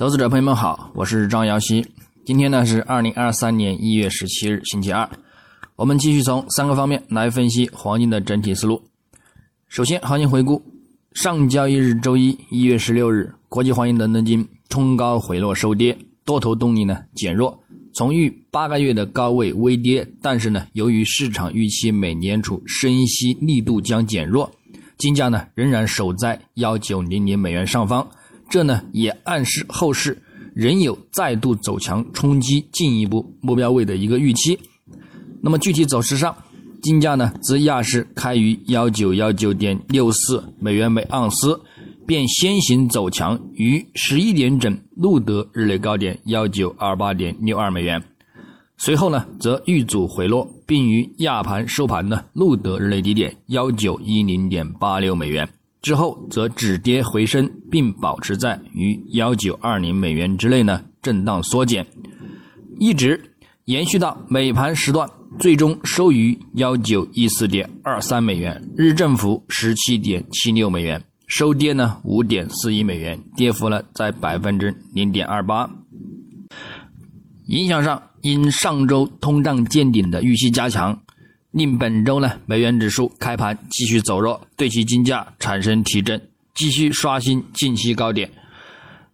投资者朋友们好，我是张瑶希。今天呢是二零二三年一月十七日，星期二。我们继续从三个方面来分析黄金的整体思路。首先，行情回顾：上交易日周一，一月十六日，国际黄金伦敦金冲高回落收跌，多头动力呢减弱，从逾八个月的高位微跌。但是呢，由于市场预期美联储升息力度将减弱，金价呢仍然守在幺九零零美元上方。这呢也暗示后市仍有再度走强、冲击进一步目标位的一个预期。那么具体走势上，金价呢自亚市开于幺九幺九点六四美元每盎司，便先行走强，于十一点整录得日内高点幺九二八点六二美元。随后呢则遇阻回落，并于亚盘收盘呢录得日内低点幺九一零点八六美元。之后则止跌回升，并保持在于幺九二零美元之内呢震荡缩减，一直延续到美盘时段，最终收于幺九一四点二三美元，日振幅十七点七六美元，收跌呢五点四一美元，跌幅呢在百分之零点二八。影响上，因上周通胀见顶的预期加强。令本周呢，美元指数开盘继续走弱，对其金价产生提振，继续刷新近期高点。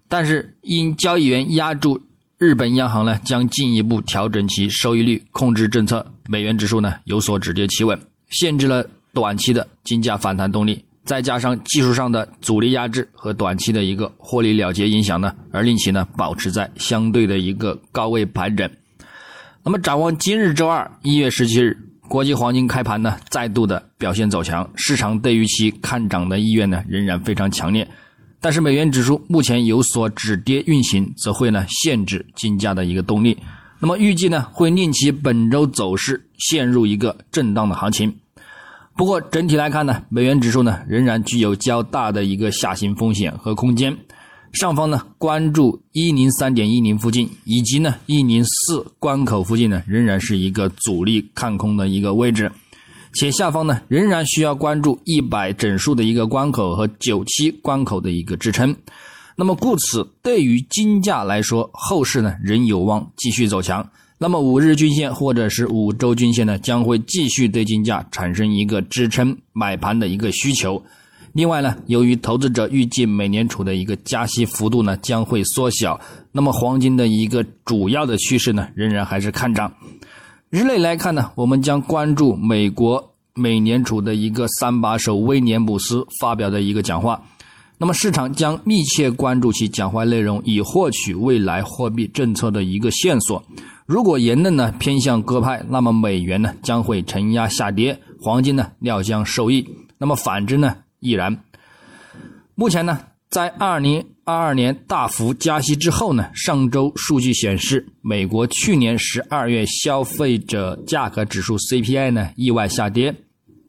但是因交易员压住日本央行呢将进一步调整其收益率控制政策，美元指数呢有所止跌企稳，限制了短期的金价反弹动力。再加上技术上的阻力压制和短期的一个获利了结影响呢，而令其呢保持在相对的一个高位盘整。那么展望今日周二一月十七日。国际黄金开盘呢，再度的表现走强，市场对于其看涨的意愿呢仍然非常强烈。但是美元指数目前有所止跌运行，则会呢限制金价的一个动力。那么预计呢会令其本周走势陷入一个震荡的行情。不过整体来看呢，美元指数呢仍然具有较大的一个下行风险和空间。上方呢，关注一零三点一零附近，以及呢一零四关口附近呢，仍然是一个阻力看空的一个位置，且下方呢仍然需要关注一百整数的一个关口和九七关口的一个支撑。那么故此，对于金价来说，后市呢仍有望继续走强。那么五日均线或者是五周均线呢，将会继续对金价产生一个支撑买盘的一个需求。另外呢，由于投资者预计美联储的一个加息幅度呢将会缩小，那么黄金的一个主要的趋势呢仍然还是看涨。日内来看呢，我们将关注美国美联储的一个三把手威廉姆斯发表的一个讲话，那么市场将密切关注其讲话内容，以获取未来货币政策的一个线索。如果言论呢偏向鸽派，那么美元呢将会承压下跌，黄金呢料将受益。那么反之呢？亦然。目前呢，在二零二二年大幅加息之后呢，上周数据显示，美国去年十二月消费者价格指数 CPI 呢意外下跌，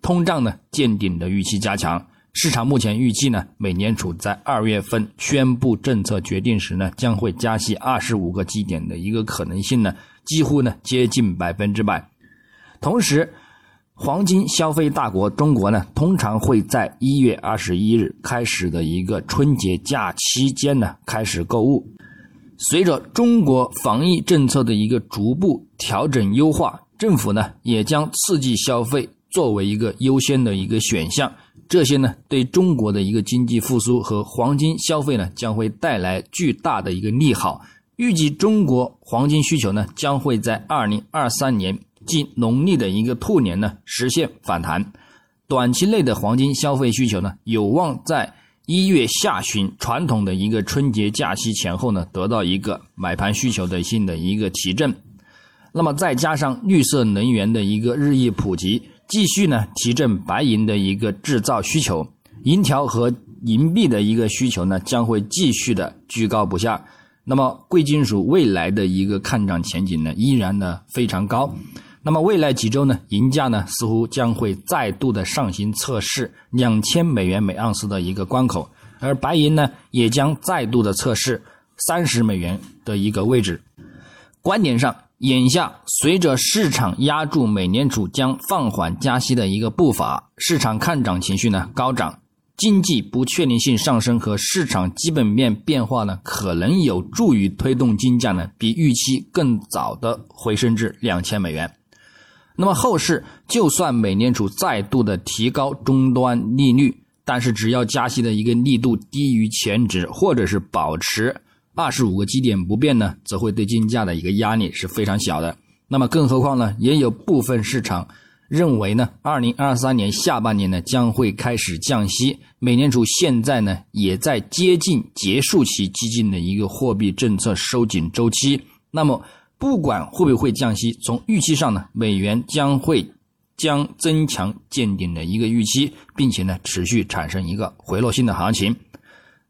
通胀呢见顶的预期加强。市场目前预计呢，美联储在二月份宣布政策决定时呢，将会加息二十五个基点的一个可能性呢，几乎呢接近百分之百。同时，黄金消费大国中国呢，通常会在一月二十一日开始的一个春节假期间呢开始购物。随着中国防疫政策的一个逐步调整优化，政府呢也将刺激消费作为一个优先的一个选项。这些呢对中国的一个经济复苏和黄金消费呢将会带来巨大的一个利好。预计中国黄金需求呢将会在二零二三年。即农历的一个兔年呢，实现反弹。短期内的黄金消费需求呢，有望在一月下旬传统的一个春节假期前后呢，得到一个买盘需求的性的一个提振。那么再加上绿色能源的一个日益普及，继续呢提振白银的一个制造需求，银条和银币的一个需求呢，将会继续的居高不下。那么贵金属未来的一个看涨前景呢，依然呢非常高。那么未来几周呢，银价呢似乎将会再度的上行测试两千美元每盎司的一个关口，而白银呢也将再度的测试三十美元的一个位置。观点上，眼下随着市场压住美联储将放缓加息的一个步伐，市场看涨情绪呢高涨，经济不确定性上升和市场基本面变化呢，可能有助于推动金价呢比预期更早的回升至两千美元。那么后市就算美联储再度的提高终端利率，但是只要加息的一个力度低于前值，或者是保持二十五个基点不变呢，则会对金价的一个压力是非常小的。那么更何况呢，也有部分市场。认为呢，二零二三年下半年呢将会开始降息。美联储现在呢也在接近结束其激进的一个货币政策收紧周期。那么不管会不会降息，从预期上呢，美元将会将增强见顶的一个预期，并且呢持续产生一个回落性的行情，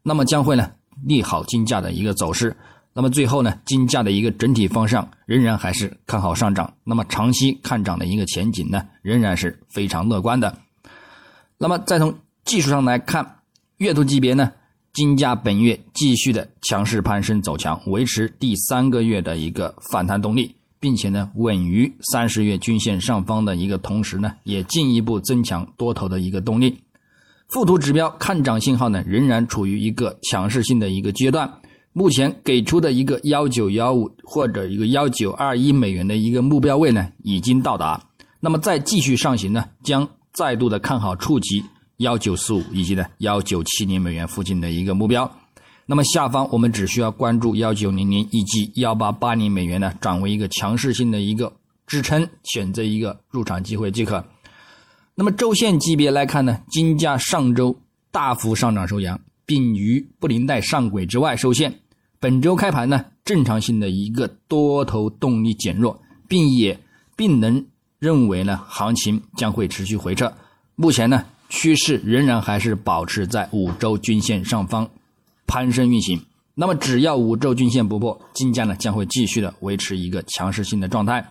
那么将会呢利好金价的一个走势。那么最后呢，金价的一个整体方向仍然还是看好上涨。那么长期看涨的一个前景呢，仍然是非常乐观的。那么再从技术上来看，月度级别呢，金价本月继续的强势攀升走强，维持第三个月的一个反弹动力，并且呢稳于三十月均线上方的一个同时呢，也进一步增强多头的一个动力。附图指标看涨信号呢，仍然处于一个强势性的一个阶段。目前给出的一个幺九幺五或者一个幺九二一美元的一个目标位呢，已经到达。那么再继续上行呢，将再度的看好触及幺九四五以及呢幺九七零美元附近的一个目标。那么下方我们只需要关注幺九零零以及幺八八零美元呢，转为一个强势性的一个支撑，选择一个入场机会即可。那么周线级别来看呢，金价上周大幅上涨收阳，并于布林带上轨之外收线。本周开盘呢，正常性的一个多头动力减弱，并也并能认为呢，行情将会持续回撤。目前呢，趋势仍然还是保持在五周均线上方攀升运行。那么，只要五周均线不破，金价呢将会继续的维持一个强势性的状态。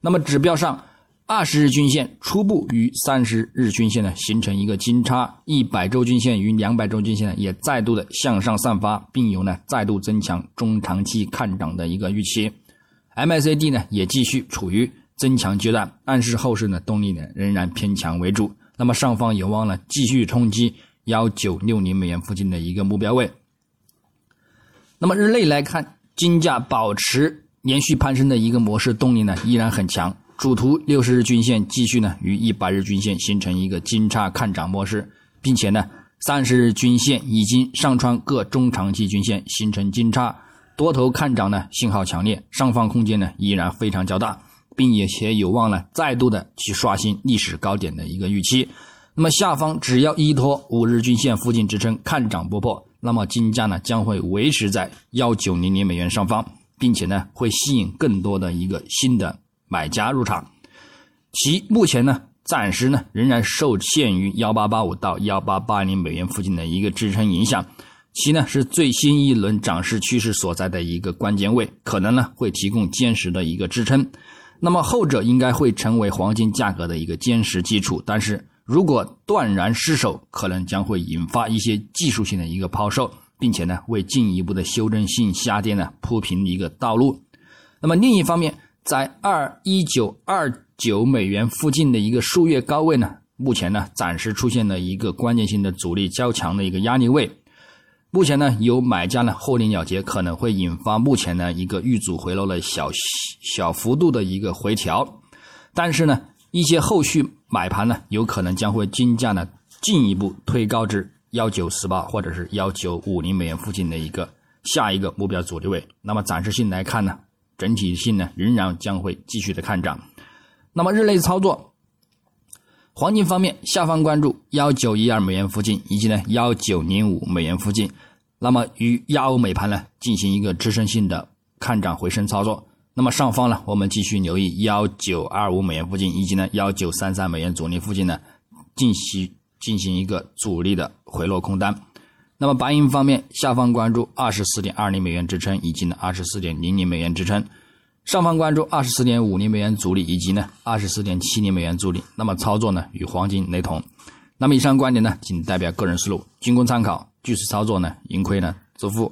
那么，指标上。二十日均线初步与三十日均线呢形成一个金叉，一百周均线与两百周均线呢也再度的向上散发，并有呢再度增强中长期看涨的一个预期。MACD 呢也继续处于增强阶段，暗示后市呢动力呢仍然偏强为主。那么上方有望呢继续冲击幺九六零美元附近的一个目标位。那么日内来看，金价保持连续攀升的一个模式，动力呢依然很强。主图六十日均线继续呢与一百日均线形成一个金叉看涨模式，并且呢三十日均线已经上穿各中长期均线形成金叉，多头看涨呢信号强烈，上方空间呢依然非常较大，并且有望呢再度的去刷新历史高点的一个预期。那么下方只要依托五日均线附近支撑看涨不破，那么金价呢将会维持在幺九零零美元上方，并且呢会吸引更多的一个新的。买家入场，其目前呢，暂时呢仍然受限于幺八八五到幺八八零美元附近的一个支撑影响，其呢是最新一轮涨势趋势所在的一个关键位，可能呢会提供坚实的一个支撑。那么后者应该会成为黄金价格的一个坚实基础，但是如果断然失守，可能将会引发一些技术性的一个抛售，并且呢为进一步的修正性下跌呢铺平一个道路。那么另一方面，在二一九二九美元附近的一个数月高位呢，目前呢暂时出现了一个关键性的阻力较强的一个压力位。目前呢有买家呢获利了结，可能会引发目前呢一个遇阻回落的小小幅度的一个回调。但是呢一些后续买盘呢有可能将会金价呢进一步推高至幺九四八或者是幺九五零美元附近的一个下一个目标阻力位。那么暂时性来看呢。整体性呢仍然将会继续的看涨。那么日内操作，黄金方面下方关注幺九一二美元附近以及呢幺九零五美元附近，那么与亚欧美盘呢进行一个支撑性的看涨回升操作。那么上方呢我们继续留意幺九二五美元附近以及呢幺九三三美元阻力附近呢进行进行一个阻力的回落空单。那么白银方面，下方关注二十四点二零美元支撑，以及呢二十四点零零美元支撑；上方关注二十四点五零美元阻力，以及呢二十四点七零美元阻力。那么操作呢与黄金雷同。那么以上观点呢仅代表个人思路，仅供参考。据此操作呢盈亏呢自负。